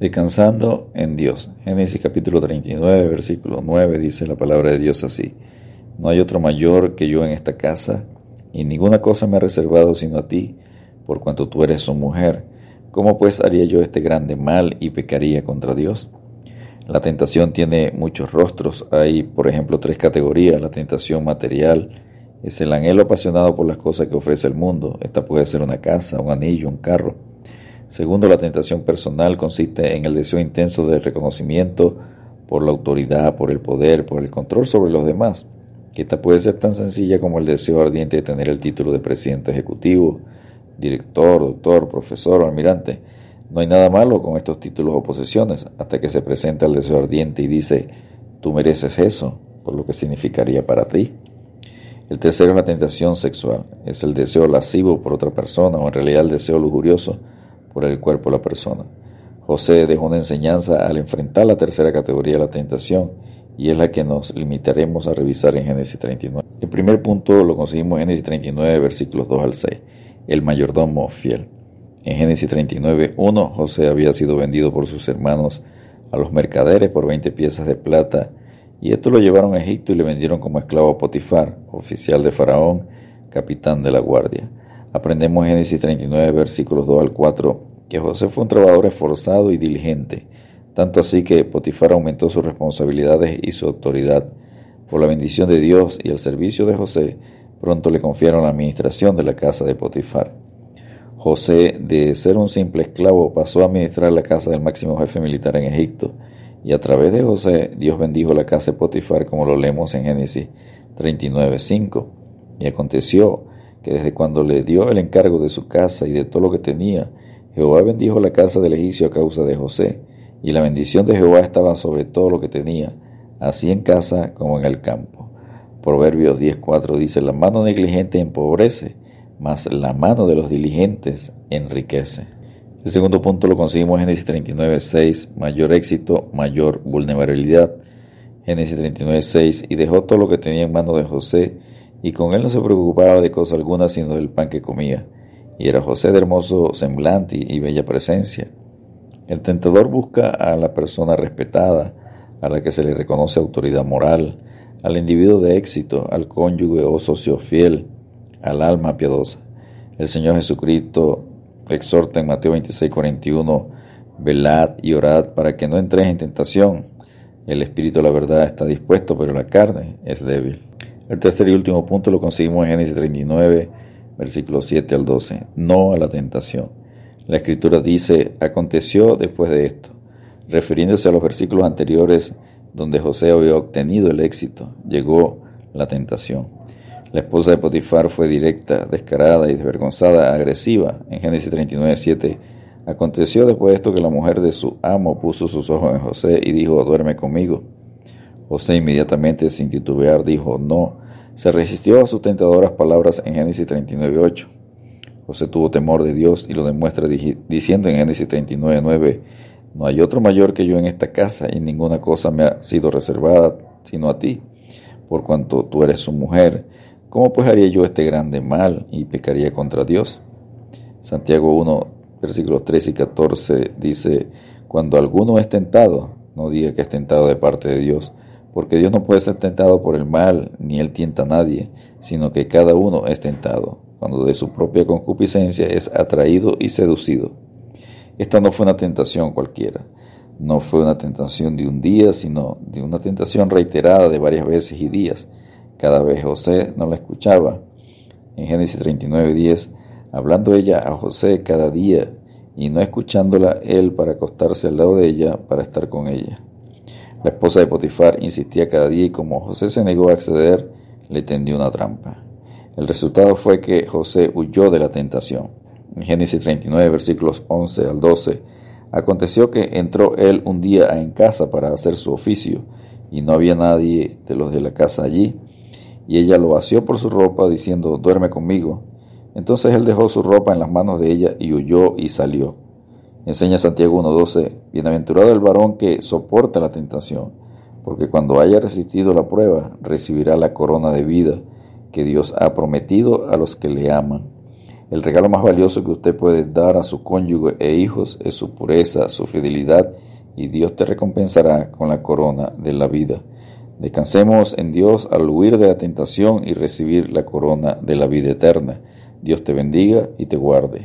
Descansando en Dios. Génesis capítulo 39, versículo 9 dice la palabra de Dios así. No hay otro mayor que yo en esta casa, y ninguna cosa me ha reservado sino a ti, por cuanto tú eres su mujer. ¿Cómo pues haría yo este grande mal y pecaría contra Dios? La tentación tiene muchos rostros. Hay, por ejemplo, tres categorías. La tentación material es el anhelo apasionado por las cosas que ofrece el mundo. Esta puede ser una casa, un anillo, un carro. Segundo, la tentación personal consiste en el deseo intenso de reconocimiento por la autoridad, por el poder, por el control sobre los demás. Esta puede ser tan sencilla como el deseo ardiente de tener el título de presidente ejecutivo, director, doctor, profesor o almirante. No hay nada malo con estos títulos o posesiones hasta que se presenta el deseo ardiente y dice, tú mereces eso, por lo que significaría para ti. El tercero es la tentación sexual, es el deseo lascivo por otra persona o en realidad el deseo lujurioso por el cuerpo la persona. José dejó una enseñanza al enfrentar la tercera categoría de la tentación y es la que nos limitaremos a revisar en Génesis 39. El primer punto lo conseguimos en Génesis 39, versículos 2 al 6, el mayordomo fiel. En Génesis 39, 1, José había sido vendido por sus hermanos a los mercaderes por 20 piezas de plata y esto lo llevaron a Egipto y le vendieron como esclavo a Potifar, oficial de Faraón, capitán de la guardia. Aprendemos en Génesis 39, versículos 2 al 4, que José fue un trabajador esforzado y diligente, tanto así que Potifar aumentó sus responsabilidades y su autoridad. Por la bendición de Dios y el servicio de José, pronto le confiaron la administración de la casa de Potifar. José, de ser un simple esclavo, pasó a administrar la casa del máximo jefe militar en Egipto, y a través de José, Dios bendijo la casa de Potifar, como lo leemos en Génesis 39, 5. Y aconteció que desde cuando le dio el encargo de su casa y de todo lo que tenía, Jehová bendijo la casa del egipcio a causa de José, y la bendición de Jehová estaba sobre todo lo que tenía, así en casa como en el campo. Proverbios 10.4 dice, la mano negligente empobrece, mas la mano de los diligentes enriquece. El segundo punto lo conseguimos en Génesis 39.6, mayor éxito, mayor vulnerabilidad. Génesis 39.6, y dejó todo lo que tenía en mano de José, y con él no se preocupaba de cosa alguna sino del pan que comía, y era José de hermoso semblante y bella presencia. El tentador busca a la persona respetada, a la que se le reconoce autoridad moral, al individuo de éxito, al cónyuge o socio fiel, al alma piadosa. El Señor Jesucristo exhorta en Mateo 26, 41, velad y orad para que no entréis en tentación. El espíritu la verdad está dispuesto, pero la carne es débil. El tercer y último punto lo conseguimos en Génesis 39, versículos 7 al 12. No a la tentación. La escritura dice, aconteció después de esto, refiriéndose a los versículos anteriores donde José había obtenido el éxito, llegó la tentación. La esposa de Potifar fue directa, descarada y desvergonzada, agresiva. En Génesis 39, 7, aconteció después de esto que la mujer de su amo puso sus ojos en José y dijo, duerme conmigo. José inmediatamente, sin titubear, dijo no. Se resistió a sus tentadoras palabras en Génesis 39.8. José tuvo temor de Dios y lo demuestra diciendo en Génesis 39.9, no hay otro mayor que yo en esta casa y ninguna cosa me ha sido reservada sino a ti, por cuanto tú eres su mujer. ¿Cómo pues haría yo este grande mal y pecaría contra Dios? Santiago 1, versículos 13 y 14 dice, cuando alguno es tentado, no diga que es tentado de parte de Dios, porque Dios no puede ser tentado por el mal, ni Él tienta a nadie, sino que cada uno es tentado, cuando de su propia concupiscencia es atraído y seducido. Esta no fue una tentación cualquiera, no fue una tentación de un día, sino de una tentación reiterada de varias veces y días. Cada vez José no la escuchaba. En Génesis 39, 10, hablando ella a José cada día y no escuchándola él para acostarse al lado de ella para estar con ella. La esposa de Potifar insistía cada día y como José se negó a acceder, le tendió una trampa. El resultado fue que José huyó de la tentación. En Génesis 39, versículos 11 al 12, aconteció que entró él un día en casa para hacer su oficio, y no había nadie de los de la casa allí, y ella lo vació por su ropa, diciendo, duerme conmigo. Entonces él dejó su ropa en las manos de ella y huyó y salió. Enseña Santiago 1.12, bienaventurado el varón que soporta la tentación, porque cuando haya resistido la prueba, recibirá la corona de vida que Dios ha prometido a los que le aman. El regalo más valioso que usted puede dar a su cónyuge e hijos es su pureza, su fidelidad, y Dios te recompensará con la corona de la vida. Descansemos en Dios al huir de la tentación y recibir la corona de la vida eterna. Dios te bendiga y te guarde.